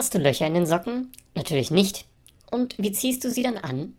Hast du Löcher in den Socken? Natürlich nicht. Und wie ziehst du sie dann an?